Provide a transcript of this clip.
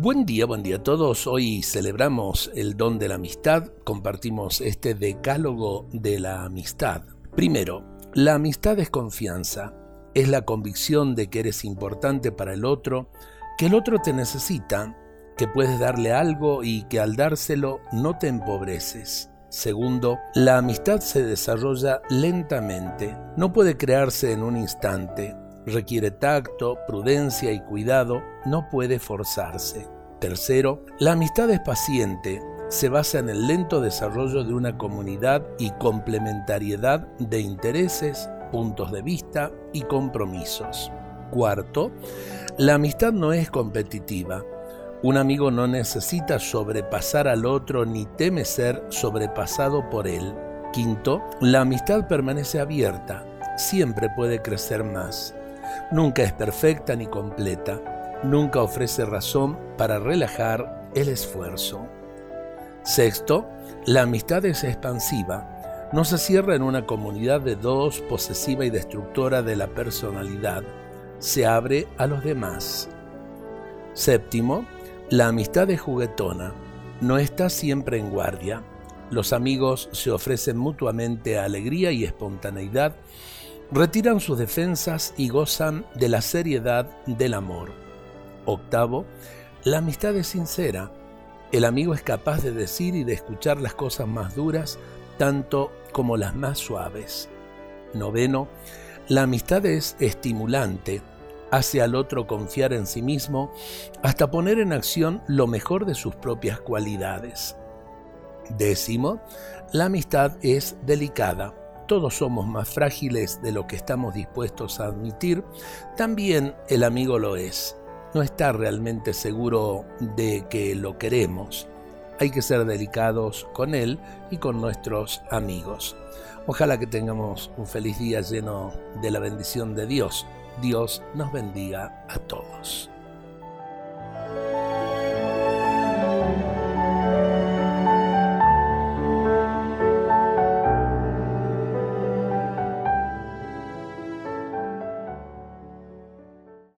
Buen día, buen día a todos. Hoy celebramos el don de la amistad, compartimos este decálogo de la amistad. Primero, la amistad es confianza, es la convicción de que eres importante para el otro, que el otro te necesita, que puedes darle algo y que al dárselo no te empobreces. Segundo, la amistad se desarrolla lentamente, no puede crearse en un instante, requiere tacto, prudencia y cuidado, no puede forzarse. Tercero, la amistad es paciente, se basa en el lento desarrollo de una comunidad y complementariedad de intereses, puntos de vista y compromisos. Cuarto, la amistad no es competitiva. Un amigo no necesita sobrepasar al otro ni teme ser sobrepasado por él. Quinto, la amistad permanece abierta, siempre puede crecer más. Nunca es perfecta ni completa, nunca ofrece razón para relajar el esfuerzo. Sexto, la amistad es expansiva, no se cierra en una comunidad de dos, posesiva y destructora de la personalidad, se abre a los demás. Séptimo, la amistad es juguetona, no está siempre en guardia. Los amigos se ofrecen mutuamente alegría y espontaneidad, retiran sus defensas y gozan de la seriedad del amor. Octavo, la amistad es sincera. El amigo es capaz de decir y de escuchar las cosas más duras, tanto como las más suaves. Noveno, la amistad es estimulante, hace al otro confiar en sí mismo hasta poner en acción lo mejor de sus propias cualidades. Décimo, la amistad es delicada. Todos somos más frágiles de lo que estamos dispuestos a admitir. También el amigo lo es. No está realmente seguro de que lo queremos. Hay que ser delicados con él y con nuestros amigos. Ojalá que tengamos un feliz día lleno de la bendición de Dios. Dios nos bendiga a todos.